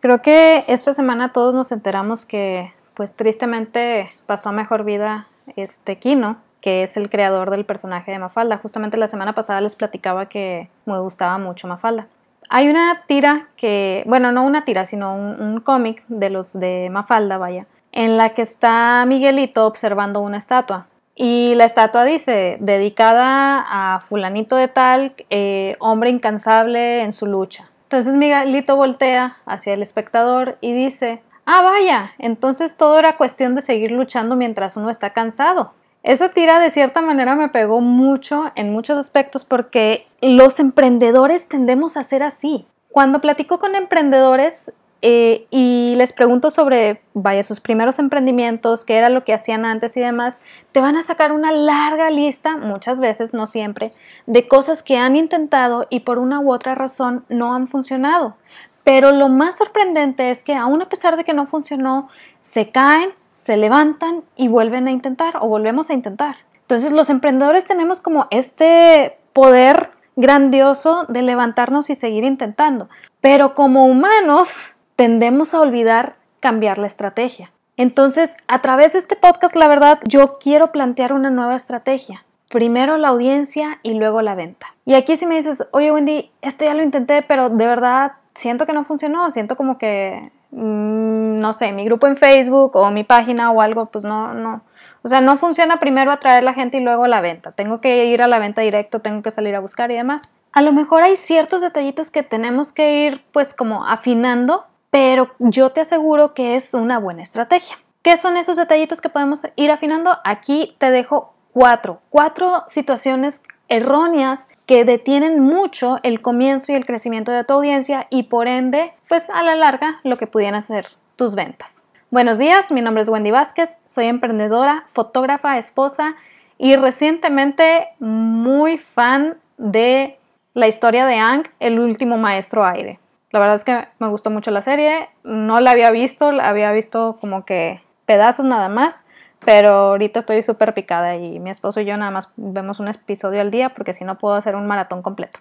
Creo que esta semana todos nos enteramos que, pues tristemente, pasó a mejor vida este Kino, que es el creador del personaje de Mafalda. Justamente la semana pasada les platicaba que me gustaba mucho Mafalda. Hay una tira que, bueno, no una tira, sino un, cómic de los de Mafalda, vaya, en la que está Miguelito observando una estatua. Y la estatua dice, dedicada a fulanito de tal, eh, hombre incansable en su lucha. Entonces Miguelito voltea hacia el espectador y dice, ah, vaya, entonces todo era cuestión de seguir luchando mientras uno está cansado. Esa tira de cierta manera me pegó mucho en muchos aspectos porque los emprendedores tendemos a ser así. Cuando platico con emprendedores, eh, y les pregunto sobre, vaya, sus primeros emprendimientos, qué era lo que hacían antes y demás, te van a sacar una larga lista, muchas veces, no siempre, de cosas que han intentado y por una u otra razón no han funcionado. Pero lo más sorprendente es que aún a pesar de que no funcionó, se caen, se levantan y vuelven a intentar o volvemos a intentar. Entonces los emprendedores tenemos como este poder grandioso de levantarnos y seguir intentando. Pero como humanos tendemos a olvidar cambiar la estrategia. Entonces, a través de este podcast, la verdad, yo quiero plantear una nueva estrategia. Primero la audiencia y luego la venta. Y aquí si me dices, oye Wendy, esto ya lo intenté, pero de verdad siento que no funcionó, siento como que, mm, no sé, mi grupo en Facebook o mi página o algo, pues no, no. O sea, no funciona primero atraer la gente y luego la venta. Tengo que ir a la venta directo, tengo que salir a buscar y demás. A lo mejor hay ciertos detallitos que tenemos que ir pues como afinando pero yo te aseguro que es una buena estrategia. ¿Qué son esos detallitos que podemos ir afinando? Aquí te dejo cuatro, cuatro situaciones erróneas que detienen mucho el comienzo y el crecimiento de tu audiencia y por ende, pues a la larga, lo que pudieran ser tus ventas. Buenos días, mi nombre es Wendy Vázquez, soy emprendedora, fotógrafa, esposa y recientemente muy fan de la historia de Ang, el último maestro aire. La verdad es que me gustó mucho la serie. No la había visto, la había visto como que pedazos nada más. Pero ahorita estoy súper picada y mi esposo y yo nada más vemos un episodio al día porque si no puedo hacer un maratón completo.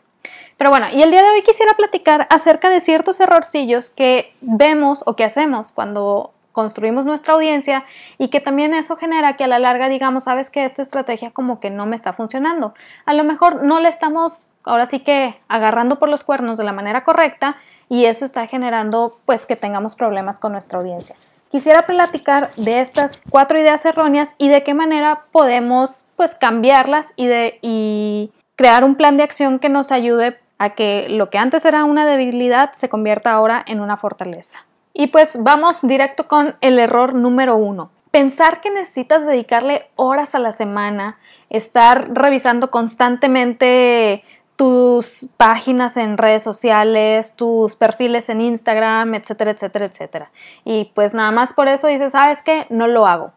Pero bueno, y el día de hoy quisiera platicar acerca de ciertos errorcillos que vemos o que hacemos cuando construimos nuestra audiencia y que también eso genera que a la larga digamos, sabes que esta estrategia como que no me está funcionando. A lo mejor no le estamos ahora sí que agarrando por los cuernos de la manera correcta y eso está generando pues que tengamos problemas con nuestra audiencia. Quisiera platicar de estas cuatro ideas erróneas y de qué manera podemos pues cambiarlas y, de, y crear un plan de acción que nos ayude a que lo que antes era una debilidad se convierta ahora en una fortaleza. Y pues vamos directo con el error número uno. Pensar que necesitas dedicarle horas a la semana, estar revisando constantemente tus páginas en redes sociales, tus perfiles en Instagram, etcétera, etcétera, etcétera. Y pues nada más por eso dices, ¿sabes qué? No lo hago.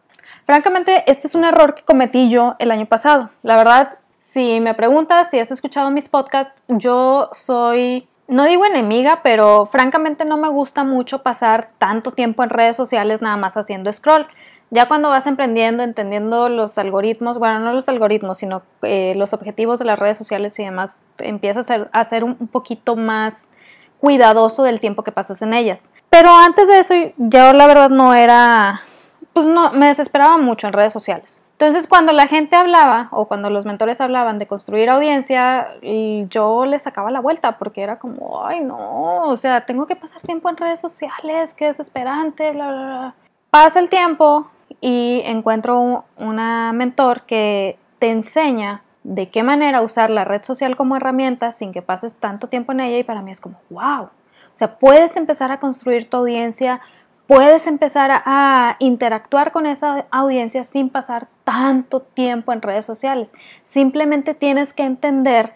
Francamente, este es un error que cometí yo el año pasado. La verdad, si me preguntas si has escuchado mis podcasts, yo soy, no digo enemiga, pero francamente no me gusta mucho pasar tanto tiempo en redes sociales nada más haciendo scroll. Ya cuando vas emprendiendo, entendiendo los algoritmos, bueno, no los algoritmos, sino eh, los objetivos de las redes sociales y demás, empiezas a ser, un, poquito más cuidadoso del tiempo que pasas en ellas. Pero antes de eso, yo la verdad no era, pues no, me desesperaba mucho en redes sociales. Entonces, cuando la gente hablaba o cuando los mentores hablaban de construir audiencia, yo les sacaba la vuelta porque era como, ay, no, o sea, tengo que pasar tiempo en redes sociales, qué desesperante, bla, bla, bla. Pasa el tiempo, y encuentro una mentor que te enseña de qué manera usar la red social como herramienta sin que pases tanto tiempo en ella y para mí es como, wow, o sea, puedes empezar a construir tu audiencia, puedes empezar a, interactuar con esa audiencia sin pasar tanto tiempo en redes sociales. Simplemente tienes que entender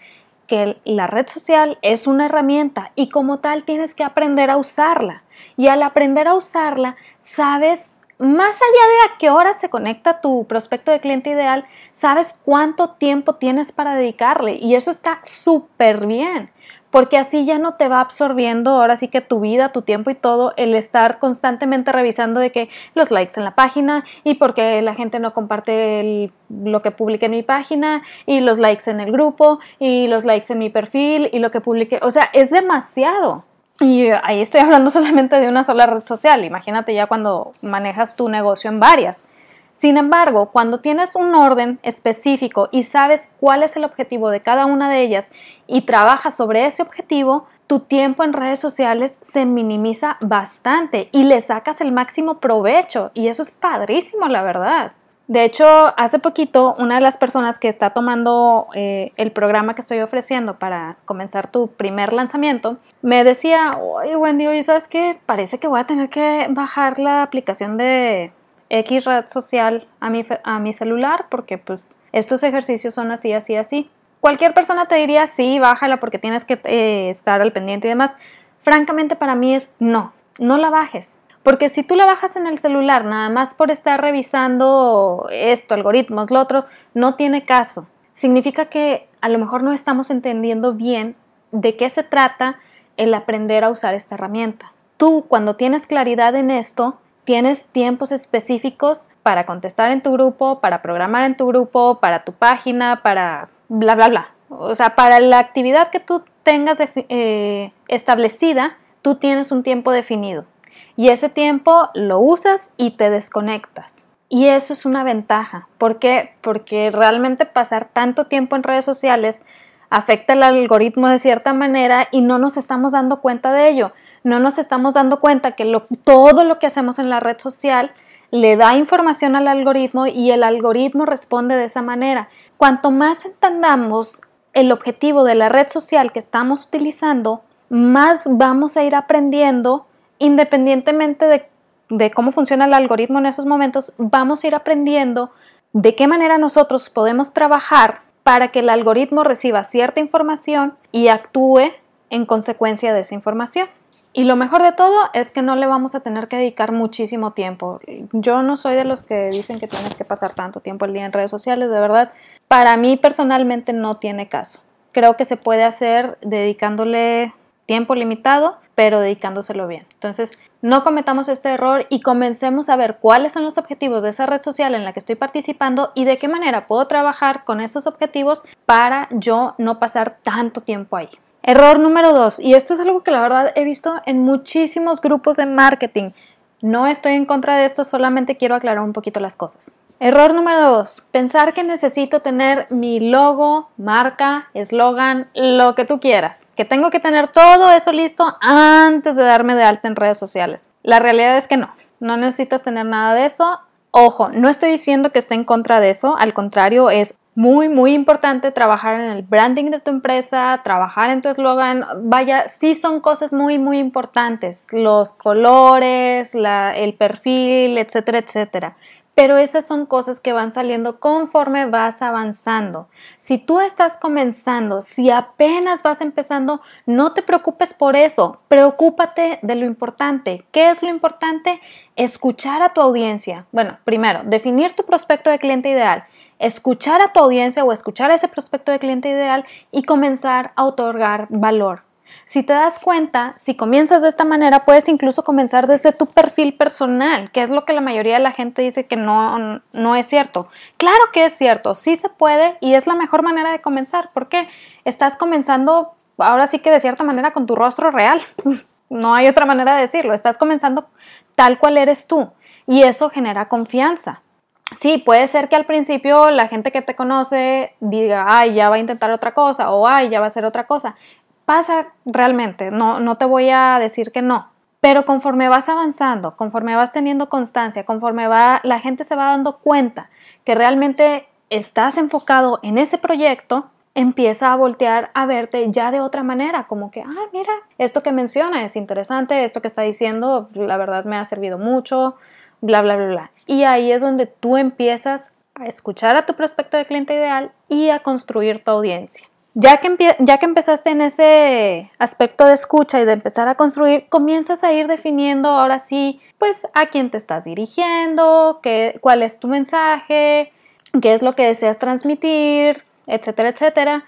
que la red social es una herramienta y como tal tienes que aprender a usarla. Y al aprender a usarla, sabes más allá de a qué hora se conecta tu prospecto de cliente ideal, sabes cuánto tiempo tienes para dedicarle y eso está súper bien, porque así ya no te va absorbiendo ahora sí que tu vida, tu tiempo y todo el estar constantemente revisando de que los likes en la página y porque la gente no comparte lo que publique en mi página y los likes en el grupo y los likes en mi perfil y lo que publique, o sea, es demasiado. Y ahí estoy hablando solamente de una sola red social. Imagínate ya cuando manejas tu negocio en varias. Sin embargo, cuando tienes un orden específico y sabes cuál es el objetivo de cada una de ellas y trabajas sobre ese objetivo, tu tiempo en redes sociales se minimiza bastante y le sacas el máximo provecho y eso es padrísimo, la verdad. De hecho, hace poquito una de las personas que está tomando eh, el programa que estoy ofreciendo para comenzar tu primer lanzamiento me decía, oye Wendy, oye, ¿sabes qué? Parece que voy a tener que bajar la aplicación de X red social a mi, a mi celular porque pues estos ejercicios son así, así, así. Cualquier persona te diría, sí, bájala porque tienes que eh, estar al pendiente y demás. Francamente para mí es no, no la bajes. Porque si tú la bajas en el celular nada más por estar revisando esto, algoritmos, lo otro, no tiene caso. Significa que a lo mejor no estamos entendiendo bien de qué se trata el aprender a usar esta herramienta. Tú cuando tienes claridad en esto, tienes tiempos específicos para contestar en tu grupo, para programar en tu grupo, para tu página, para bla, bla, bla. O sea, para la actividad que tú tengas eh, establecida, tú tienes un tiempo definido y ese tiempo lo usas y te desconectas. Y eso es una ventaja. ¿Por qué? Porque realmente pasar tanto tiempo en redes sociales afecta el algoritmo de cierta manera y no nos estamos dando cuenta de ello. No nos estamos dando cuenta que todo lo que hacemos en la red social le da información al algoritmo y el algoritmo responde de esa manera. Cuanto más entendamos el objetivo de la red social que estamos utilizando, más vamos a ir aprendiendo independientemente de, cómo funciona el algoritmo en esos momentos, vamos a ir aprendiendo de qué manera nosotros podemos trabajar para que el algoritmo reciba cierta información y actúe en consecuencia de esa información. Y lo mejor de todo es que no le vamos a tener que dedicar muchísimo tiempo. Yo no soy de los que dicen que tienes que pasar tanto tiempo al día en redes sociales, de verdad. Para mí personalmente no tiene caso. Creo que se puede hacer dedicándole tiempo limitado pero dedicándoselo bien. Entonces, no cometamos este error y comencemos a ver cuáles son los objetivos de esa red social en la que estoy participando y de qué manera puedo trabajar con esos objetivos para yo no pasar tanto tiempo ahí. Error número dos, y esto es algo que la verdad he visto en muchísimos grupos de marketing. No estoy en contra de esto, solamente quiero aclarar un poquito las cosas. Error número dos, pensar que necesito tener mi logo, marca, eslogan, lo que tú quieras. Que tengo que tener todo eso listo antes de darme de alta en redes sociales. La realidad es que no, no necesitas tener nada de eso. Ojo, no estoy diciendo que esté en contra de eso, al contrario, es muy, muy importante trabajar en el branding de tu empresa, trabajar en tu eslogan. Vaya, sí son cosas muy, muy importantes. Los colores, el perfil, etcétera, etcétera pero esas son cosas que van saliendo conforme vas avanzando. Si tú estás comenzando, si apenas vas empezando, no te preocupes por eso, preocúpate de lo importante. ¿Qué es lo importante? Escuchar a tu audiencia. Bueno, primero, definir tu prospecto de cliente ideal, escuchar a tu audiencia o escuchar a ese prospecto de cliente ideal y comenzar a otorgar valor. Si te das cuenta, si comienzas de esta manera, puedes incluso comenzar desde tu perfil personal, que es lo que la mayoría de la gente dice que no, no es cierto. Claro que es cierto, sí se puede y es la mejor manera de comenzar, porque estás comenzando ahora sí que de cierta manera con tu rostro real. No hay otra manera de decirlo, estás comenzando tal cual eres tú y eso genera confianza. Sí, puede ser que al principio la gente que te conoce diga, ay, ya va a intentar otra cosa o ay, ya va a hacer otra cosa pasa realmente, no, no te voy a decir que no, pero conforme vas avanzando, conforme vas teniendo constancia, conforme va, la gente se va dando cuenta que realmente estás enfocado en ese proyecto, empieza a voltear a verte ya de otra manera, como que, ah, mira, esto que menciona es interesante, esto que está diciendo, la verdad me ha servido mucho, bla, bla, bla, bla. Y ahí es donde tú empiezas a escuchar a tu prospecto de cliente ideal y a construir tu audiencia. Ya que, ya que empezaste en ese aspecto de escucha y de empezar a construir, comienzas a ir definiendo ahora sí, pues a quién te estás dirigiendo, qué, cuál es tu mensaje, qué es lo que deseas transmitir, etcétera, etcétera.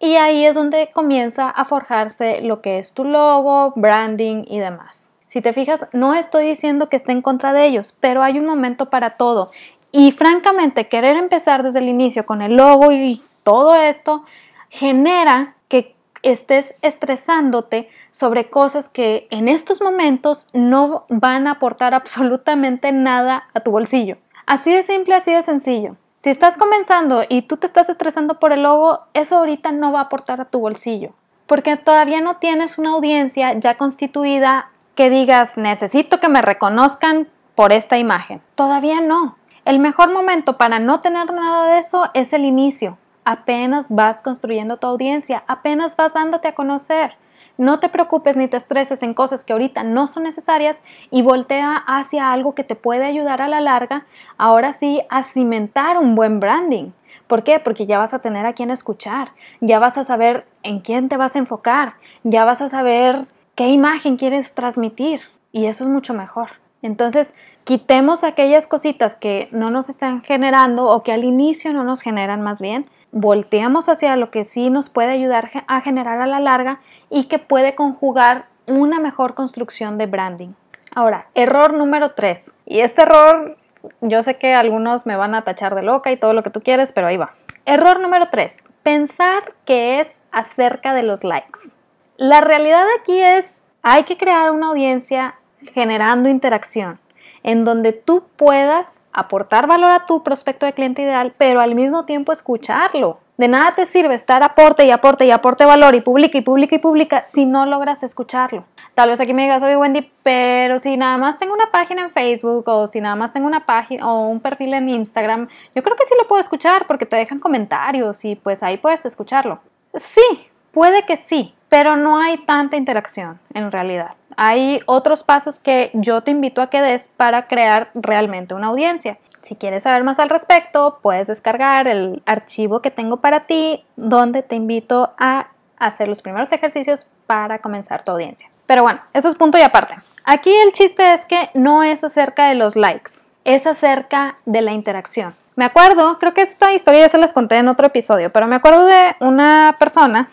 Y ahí es donde comienza a forjarse lo que es tu logo, branding y demás. Si te fijas, no estoy diciendo que esté en contra de ellos, pero hay un momento para todo. Y francamente, querer empezar desde el inicio con el logo y todo esto, genera que estés estresándote sobre cosas que en estos momentos no van a aportar absolutamente nada a tu bolsillo. Así de simple, así de sencillo. Si estás comenzando y tú te estás estresando por el logo, eso ahorita no va a aportar a tu bolsillo, porque todavía no tienes una audiencia ya constituida que digas, necesito que me reconozcan por esta imagen. Todavía no. El mejor momento para no tener nada de eso es el inicio. Apenas vas construyendo tu audiencia, apenas vas dándote a conocer. No te preocupes ni te estreses en cosas que ahorita no son necesarias y voltea hacia algo que te puede ayudar a la larga, ahora sí, a cimentar un buen branding. ¿Por qué? Porque ya vas a tener a quién escuchar, ya vas a saber en quién te vas a enfocar, ya vas a saber qué imagen quieres transmitir y eso es mucho mejor. Entonces, quitemos aquellas cositas que no nos están generando o que al inicio no nos generan más bien volteamos hacia lo que sí nos puede ayudar a generar a la larga y que puede conjugar una mejor construcción de branding. Ahora, error número 3. Y este error, yo sé que algunos me van a tachar de loca y todo lo que tú quieres, pero ahí va. Error número 3. Pensar que es acerca de los likes. La realidad aquí es, hay que crear una audiencia generando interacción en donde tú puedas aportar valor a tu prospecto de cliente ideal, pero al mismo tiempo escucharlo. De nada te sirve estar aporte y aporte y aporte valor y publica y publica y publica si no logras escucharlo. Tal vez aquí me digas, oye Wendy, pero si nada más tengo una página en Facebook o si nada más tengo una página o un perfil en Instagram, yo creo que sí lo puedo escuchar porque te dejan comentarios y pues ahí puedes escucharlo. Sí, puede que sí, pero no hay tanta interacción en realidad. Hay otros pasos que yo te invito a que des para crear realmente una audiencia. Si quieres saber más al respecto, puedes descargar el archivo que tengo para ti donde te invito a hacer los primeros ejercicios para comenzar tu audiencia. Pero bueno, eso es punto y aparte. Aquí el chiste es que no es acerca de los likes, es acerca de la interacción. Me acuerdo, creo que esta historia ya se las conté en otro episodio, pero me acuerdo de una persona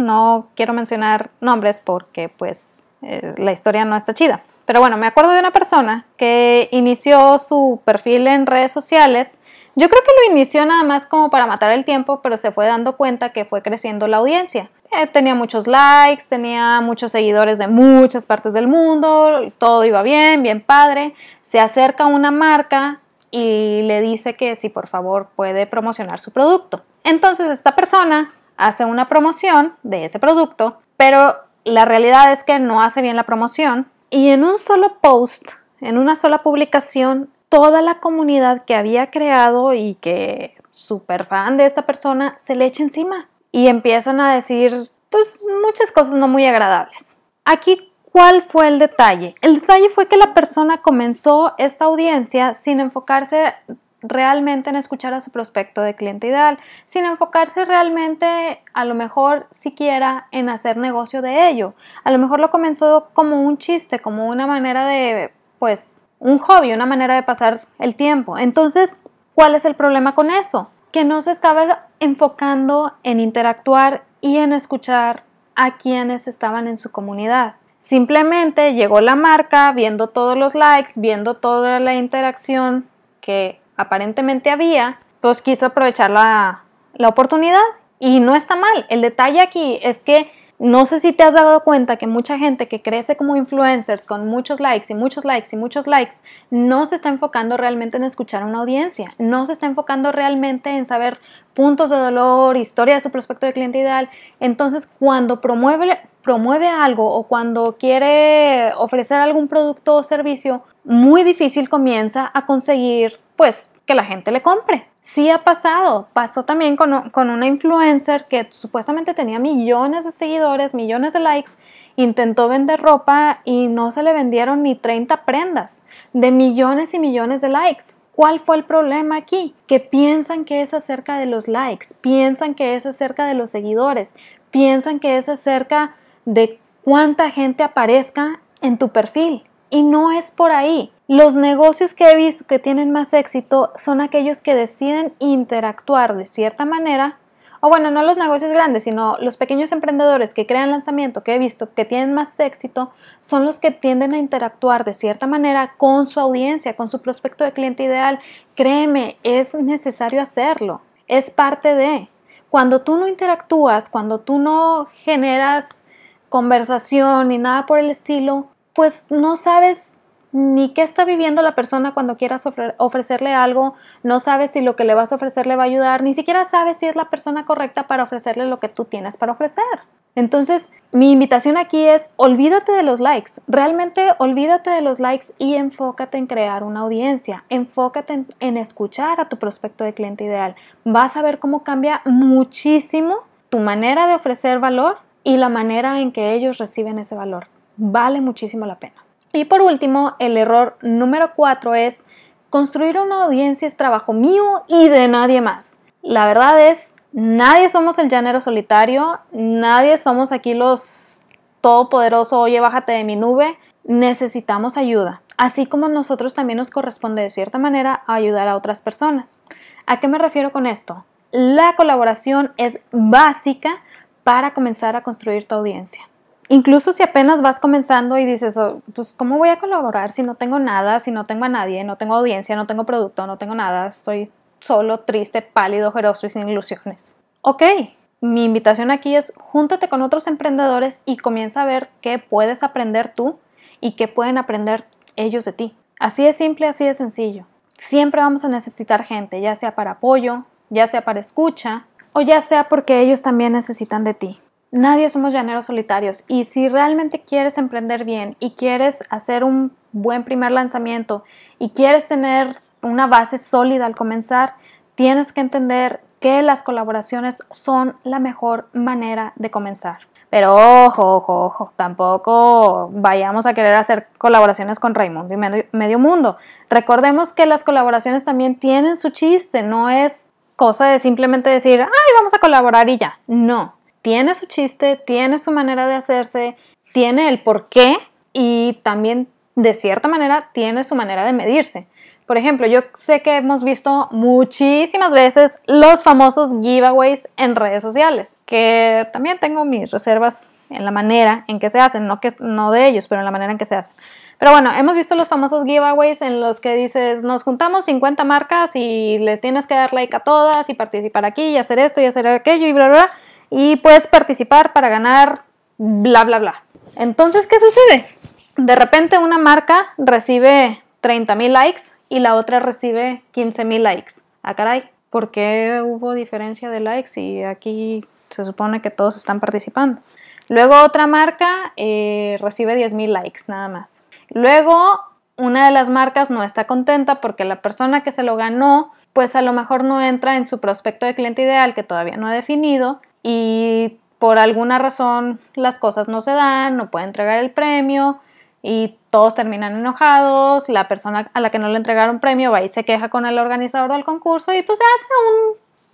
no quiero mencionar nombres porque pues eh, la historia no está chida. Pero bueno, me acuerdo de una persona que inició su perfil en redes sociales. Yo creo que lo inició nada más como para matar el tiempo, pero se fue dando cuenta que fue creciendo la audiencia. Eh, tenía muchos likes, tenía muchos seguidores de muchas partes del mundo, todo iba bien, bien padre. Se acerca una marca y le dice que si por favor puede promocionar su producto. Entonces esta persona hace una promoción de ese producto, pero la realidad es que no hace bien la promoción y en un solo post, en una sola publicación, toda la comunidad que había creado y que súper fan de esta persona se le echa encima y empiezan a decir pues muchas cosas no muy agradables. Aquí, ¿cuál fue el detalle? El detalle fue que la persona comenzó esta audiencia sin enfocarse realmente en escuchar a su prospecto de cliente ideal, sin enfocarse realmente a lo mejor siquiera en hacer negocio de ello. A lo mejor lo comenzó como un chiste, como una manera de, pues, un hobby, una manera de pasar el tiempo. Entonces, ¿cuál es el problema con eso? Que no se estaba enfocando en interactuar y en escuchar a quienes estaban en su comunidad. Simplemente llegó la marca viendo todos los likes, viendo toda la interacción que aparentemente había, pues quiso aprovechar la, la oportunidad y no está mal. El detalle aquí es que no sé si te has dado cuenta que mucha gente que crece como influencers con muchos likes y muchos likes y muchos likes no se está enfocando realmente en escuchar a una audiencia, no se está enfocando realmente en saber puntos de dolor, historia de su prospecto de cliente ideal. Entonces, cuando promueve, promueve algo o cuando quiere ofrecer algún producto o servicio, muy difícil comienza a conseguir pues que la gente le compre. Sí ha pasado, pasó también con, con, una influencer que supuestamente tenía millones de seguidores, millones de likes, intentó vender ropa y no se le vendieron ni 30 prendas de millones y millones de likes. ¿Cuál fue el problema aquí? Que piensan que es acerca de los likes, piensan que es acerca de los seguidores, piensan que es acerca de cuánta gente aparezca en tu perfil. Y no es por ahí. Los negocios que he visto que tienen más éxito son aquellos que deciden interactuar de cierta manera, o bueno, no los negocios grandes, sino los pequeños emprendedores que crean lanzamiento que he visto que tienen más éxito, son los que tienden a interactuar de cierta manera con su audiencia, con su prospecto de cliente ideal. Créeme, es necesario hacerlo, es parte de, cuando tú no interactúas, cuando tú no generas conversación ni nada por el estilo, pues no sabes ni qué está viviendo la persona cuando quieras ofrecerle algo, no sabes si lo que le vas a ofrecer le va a ayudar, ni siquiera sabes si es la persona correcta para ofrecerle lo que tú tienes para ofrecer. Entonces, mi invitación aquí es, olvídate de los likes, realmente olvídate de los likes y enfócate en crear una audiencia, enfócate en, en escuchar a tu prospecto de cliente ideal. Vas a ver cómo cambia muchísimo tu manera de ofrecer valor y la manera en que ellos reciben ese valor. Vale muchísimo la pena. Y por último, el error número cuatro es construir una audiencia es trabajo mío y de nadie más. La verdad es, nadie somos el llanero solitario, nadie somos aquí los todopoderoso, oye, bájate de mi nube, necesitamos ayuda. Así como a nosotros también nos corresponde de cierta manera ayudar a otras personas. ¿A qué me refiero con esto? La colaboración es básica para comenzar a construir tu audiencia. Incluso si apenas vas comenzando y dices, oh, pues, ¿cómo voy a colaborar si no tengo nada, si no tengo a nadie, no tengo audiencia, no tengo producto, no tengo nada, estoy solo, triste, pálido, ojeroso y sin ilusiones? Ok, mi invitación aquí es júntate con otros emprendedores y comienza a ver qué puedes aprender tú y qué pueden aprender ellos de ti. Así de simple, así de sencillo. Siempre vamos a necesitar gente, ya sea para apoyo, ya sea para escucha o ya sea porque ellos también necesitan de ti. Nadie somos llaneros solitarios y si realmente quieres emprender bien y quieres hacer un buen primer lanzamiento y quieres tener una base sólida al comenzar, tienes que entender que las colaboraciones son la mejor manera de comenzar. Pero ojo, ojo, ojo, tampoco vayamos a querer hacer colaboraciones con Raimundo y medio, medio, mundo. Recordemos que las colaboraciones también tienen su chiste, no es cosa de simplemente decir, ay, vamos a colaborar y ya. No, tiene su chiste, tiene su manera de hacerse, tiene el por qué y también de cierta manera tiene su manera de medirse. Por ejemplo, yo sé que hemos visto muchísimas veces los famosos giveaways en redes sociales, que también tengo mis reservas en la manera en que se hacen, no, que, no de ellos, pero en la manera en que se hacen. Pero bueno, hemos visto los famosos giveaways en los que dices, nos juntamos 50 marcas y le tienes que dar like a todas y participar aquí y hacer esto y hacer aquello y bla, bla, bla y puedes participar para ganar bla, bla, bla. Entonces, ¿qué sucede? De repente una marca recibe 30 mil likes y la otra recibe 15 mil likes. Ah, caray, ¿por qué hubo diferencia de likes y aquí se supone que todos están participando? Luego otra marca eh, recibe 10 mil likes nada más. Luego una de las marcas no está contenta porque la persona que se lo ganó pues a lo mejor no entra en su prospecto de cliente ideal que todavía no ha definido y por alguna razón las cosas no se dan, no puede entregar el premio y todos terminan enojados, la persona a la que no le entregaron premio va y se queja con el organizador del concurso y pues hace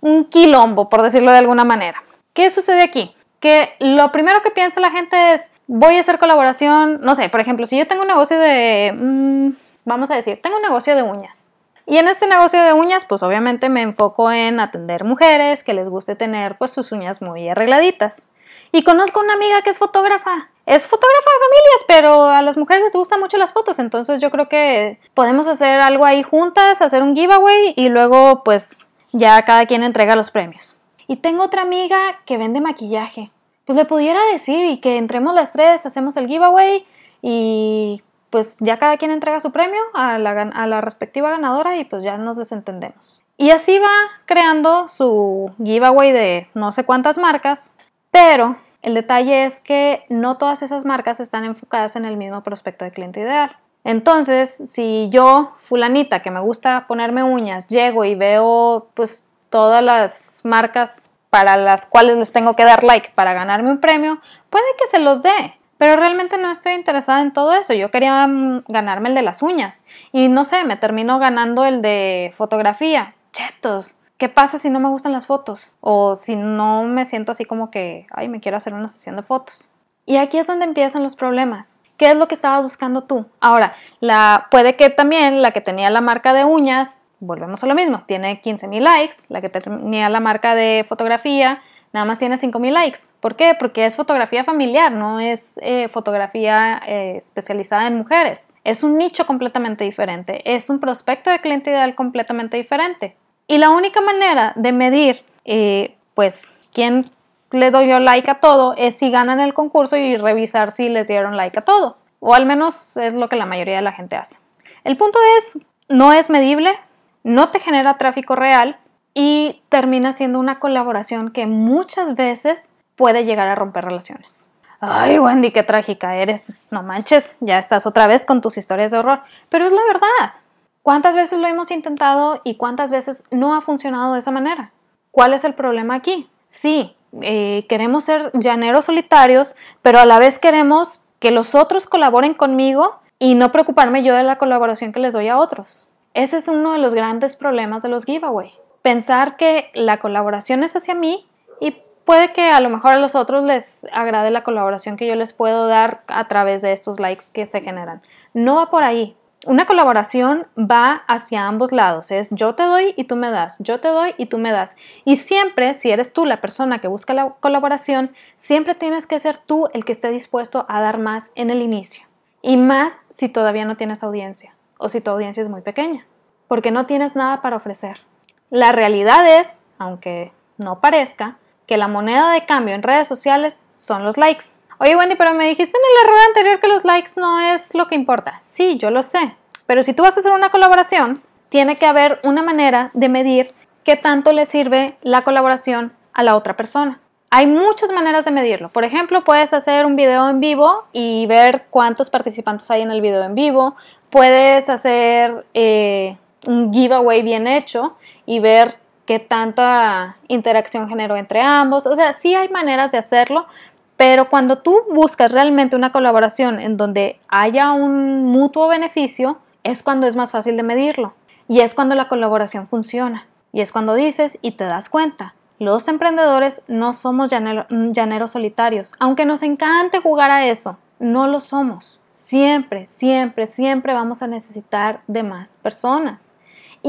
un, un quilombo, por decirlo de alguna manera. ¿Qué sucede aquí? Que lo primero que piensa la gente es, voy a hacer colaboración, no sé, por ejemplo, si yo tengo un negocio de, mm, vamos a decir, tengo un negocio de uñas y en este negocio de uñas, pues obviamente me enfoco en atender mujeres que les guste tener pues sus uñas muy arregladitas. Y conozco una amiga que es fotógrafa. Es fotógrafa de familias, pero a las mujeres les gustan mucho las fotos. Entonces yo creo que podemos hacer algo ahí juntas, hacer un giveaway y luego pues ya cada quien entrega los premios. Y tengo otra amiga que vende maquillaje. Pues le pudiera decir y que entremos las tres, hacemos el giveaway y pues ya cada quien entrega su premio a la, respectiva ganadora y pues ya nos desentendemos. Y así va creando su giveaway de no sé cuántas marcas, pero el detalle es que no todas esas marcas están enfocadas en el mismo prospecto de cliente ideal. Entonces, si yo, fulanita, que me gusta ponerme uñas, llego y veo pues todas las marcas para las cuales les tengo que dar like para ganarme un premio, puede que se los dé, pero realmente no estoy interesada en todo eso. Yo quería mm, ganarme el de las uñas. Y no sé, me terminó ganando el de fotografía. Chetos. ¿Qué pasa si no me gustan las fotos? O si no me siento así como que, ay, me quiero hacer una sesión de fotos. Y aquí es donde empiezan los problemas. ¿Qué es lo que estabas buscando tú? Ahora, la, puede que también la que tenía la marca de uñas, volvemos a lo mismo, tiene 15 mil likes, la que tenía la marca de fotografía nada más tiene 5000 likes. ¿Por qué? Porque es fotografía familiar, no es eh, fotografía eh, especializada en mujeres. Es un nicho completamente diferente, es un prospecto de cliente ideal completamente diferente. Y la única manera de medir eh, pues, ¿quién le doy yo like a todo? Es si ganan el concurso y revisar si les dieron like a todo. O al menos es lo que la mayoría de la gente hace. El punto es, no es medible, no te genera tráfico real y termina siendo una colaboración que muchas veces puede llegar a romper relaciones. Ay, Wendy, qué trágica eres. No manches, ya estás otra vez con tus historias de horror. Pero es la verdad. ¿Cuántas veces lo hemos intentado y cuántas veces no ha funcionado de esa manera? ¿Cuál es el problema aquí? Sí, eh, queremos ser llaneros solitarios, pero a la vez queremos que los otros colaboren conmigo y no preocuparme yo de la colaboración que les doy a otros. Ese es uno de los grandes problemas de los giveaway. Pensar que la colaboración es hacia mí y puede que a lo mejor a los otros les agrade la colaboración que yo les puedo dar a través de estos likes que se generan. No va por ahí. Una colaboración va hacia ambos lados, es yo te doy y tú me das, yo te doy y tú me das. Y siempre, si eres tú la persona que busca la colaboración, siempre tienes que ser tú el que esté dispuesto a dar más en el inicio. Y más si todavía no tienes audiencia o si tu audiencia es muy pequeña, porque no tienes nada para ofrecer. La realidad es, aunque no parezca, que la moneda de cambio en redes sociales son los likes. Oye Wendy, pero me dijiste en el error anterior que los likes no es lo que importa. Sí, yo lo sé. Pero si tú vas a hacer una colaboración, tiene que haber una manera de medir qué tanto le sirve la colaboración a la otra persona. Hay muchas maneras de medirlo. Por ejemplo, puedes hacer un video en vivo y ver cuántos participantes hay en el video en vivo. Puedes hacer eh, un giveaway bien hecho y ver qué tanta interacción generó entre ambos. O sea, sí hay maneras de hacerlo, pero cuando tú buscas realmente una colaboración en donde haya un mutuo beneficio, es cuando es más fácil de medirlo. Y es cuando la colaboración funciona. Y es cuando dices y te das cuenta. Los emprendedores no somos llaneros solitarios. Aunque nos encante jugar a eso, no lo somos. Siempre, siempre, siempre vamos a necesitar de más personas.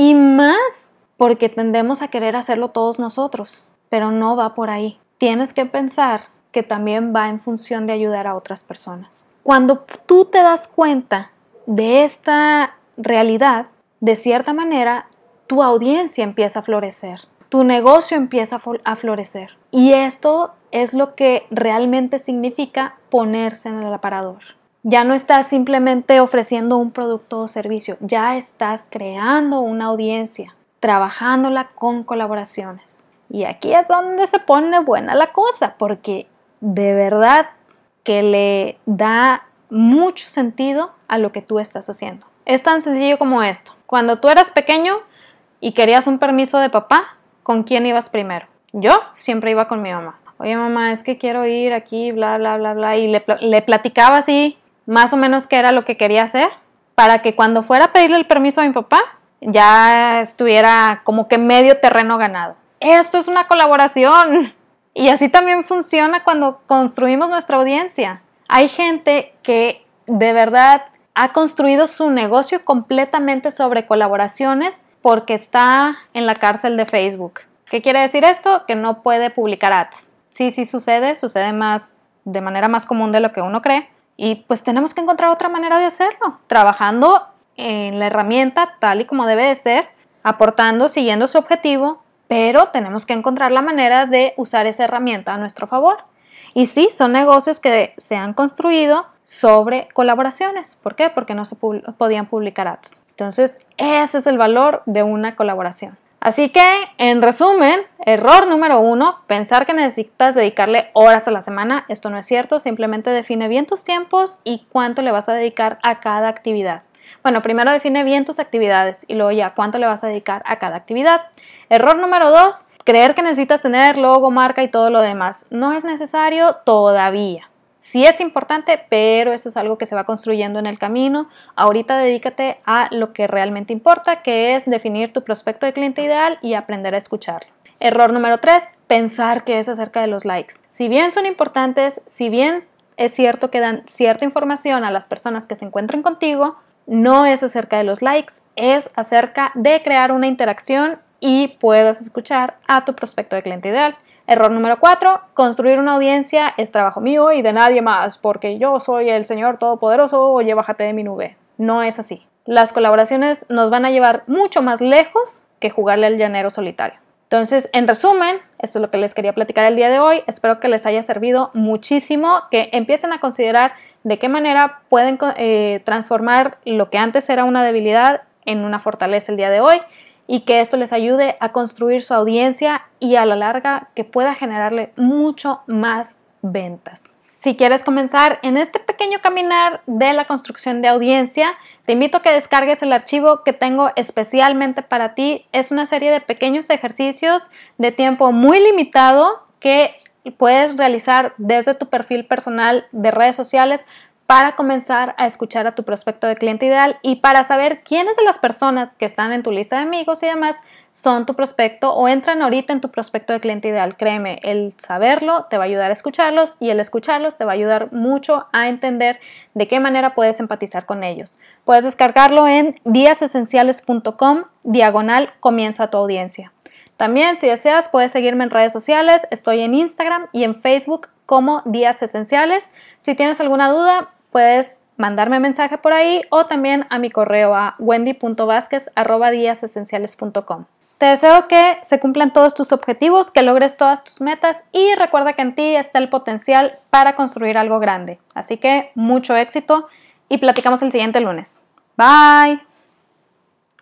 Y más porque tendemos a querer hacerlo todos nosotros. Pero no va por ahí. Tienes que pensar que también va en función de ayudar a otras personas. Cuando tú te das cuenta de esta realidad, de cierta manera, tu audiencia empieza a florecer, tu negocio empieza a florecer. Y esto es lo que realmente significa ponerse en el aparador. Ya no estás simplemente ofreciendo un producto o servicio, ya estás creando una audiencia, trabajándola con colaboraciones. Y aquí es donde se pone buena la cosa, porque de verdad que le da mucho sentido a lo que tú estás haciendo. Es tan sencillo como esto. Cuando tú eras pequeño y querías un permiso de papá, ¿con quién ibas primero? Yo siempre iba con mi mamá. Oye mamá, es que quiero ir aquí, bla, bla, bla, bla. Y le, platicaba así, más o menos qué era lo que quería hacer, para que cuando fuera a pedirle el permiso a mi papá, ya estuviera como que medio terreno ganado. Esto es una colaboración. Y así también funciona cuando construimos nuestra audiencia. Hay gente que de verdad ha construido su negocio completamente sobre colaboraciones porque está en la cárcel de Facebook. ¿Qué quiere decir esto? Que no puede publicar ads. Sí, sí sucede, sucede más de manera más común de lo que uno cree. Y pues tenemos que encontrar otra manera de hacerlo, trabajando en la herramienta tal y como debe de ser, aportando, siguiendo su objetivo, pero tenemos que encontrar la manera de usar esa herramienta a nuestro favor. Y sí, son negocios que se han construido sobre colaboraciones. ¿Por qué? Porque no se podían publicar ads. Entonces, ese es el valor de una colaboración. Así que, en resumen, error número uno, pensar que necesitas dedicarle horas a la semana. Esto no es cierto, simplemente define bien tus tiempos y cuánto le vas a dedicar a cada actividad. Bueno, primero define bien tus actividades y luego ya cuánto le vas a dedicar a cada actividad. Error número dos, creer que necesitas tener logo, marca y todo lo demás. No es necesario todavía. Sí es importante, pero eso es algo que se va construyendo en el camino. Ahorita dedícate a lo que realmente importa, que es definir tu prospecto de cliente ideal y aprender a escucharlo. Error número tres, pensar que es acerca de los likes. Si bien son importantes, si bien es cierto que dan cierta información a las personas que se encuentren contigo, no es acerca de los likes, es acerca de crear una interacción y puedas escuchar a tu prospecto de cliente ideal. Error número 4, construir una audiencia es trabajo mío y de nadie más, porque yo soy el Señor Todopoderoso, oye, bájate de mi nube. No es así. Las colaboraciones nos van a llevar mucho más lejos que jugarle al llanero solitario. Entonces, en resumen, esto es lo que les quería platicar el día de hoy. Espero que les haya servido muchísimo, que empiecen a considerar de qué manera pueden eh, transformar lo que antes era una debilidad en una fortaleza el día de hoy y que esto les ayude a construir su audiencia y a la larga que pueda generarle mucho más ventas. Si quieres comenzar en este pequeño caminar de la construcción de audiencia, te invito a que descargues el archivo que tengo especialmente para ti. Es una serie de pequeños ejercicios de tiempo muy limitado que puedes realizar desde tu perfil personal de redes sociales para comenzar a escuchar a tu prospecto de cliente ideal y para saber quiénes de las personas que están en tu lista de amigos y demás son tu prospecto o entran ahorita en tu prospecto de cliente ideal. Créeme, el saberlo te va a ayudar a escucharlos y el escucharlos te va a ayudar mucho a entender de qué manera puedes empatizar con ellos. Puedes descargarlo en díasesenciales.com diagonal comienza tu audiencia. También, si deseas, puedes seguirme en redes sociales. Estoy en Instagram y en Facebook como Días Esenciales. Si tienes alguna duda, puedes mandarme mensaje por ahí o también a mi correo a wendy.vázquez.com. Te deseo que se cumplan todos tus objetivos, que logres todas tus metas y recuerda que en ti está el potencial para construir algo grande. Así que mucho éxito y platicamos el siguiente lunes. Bye.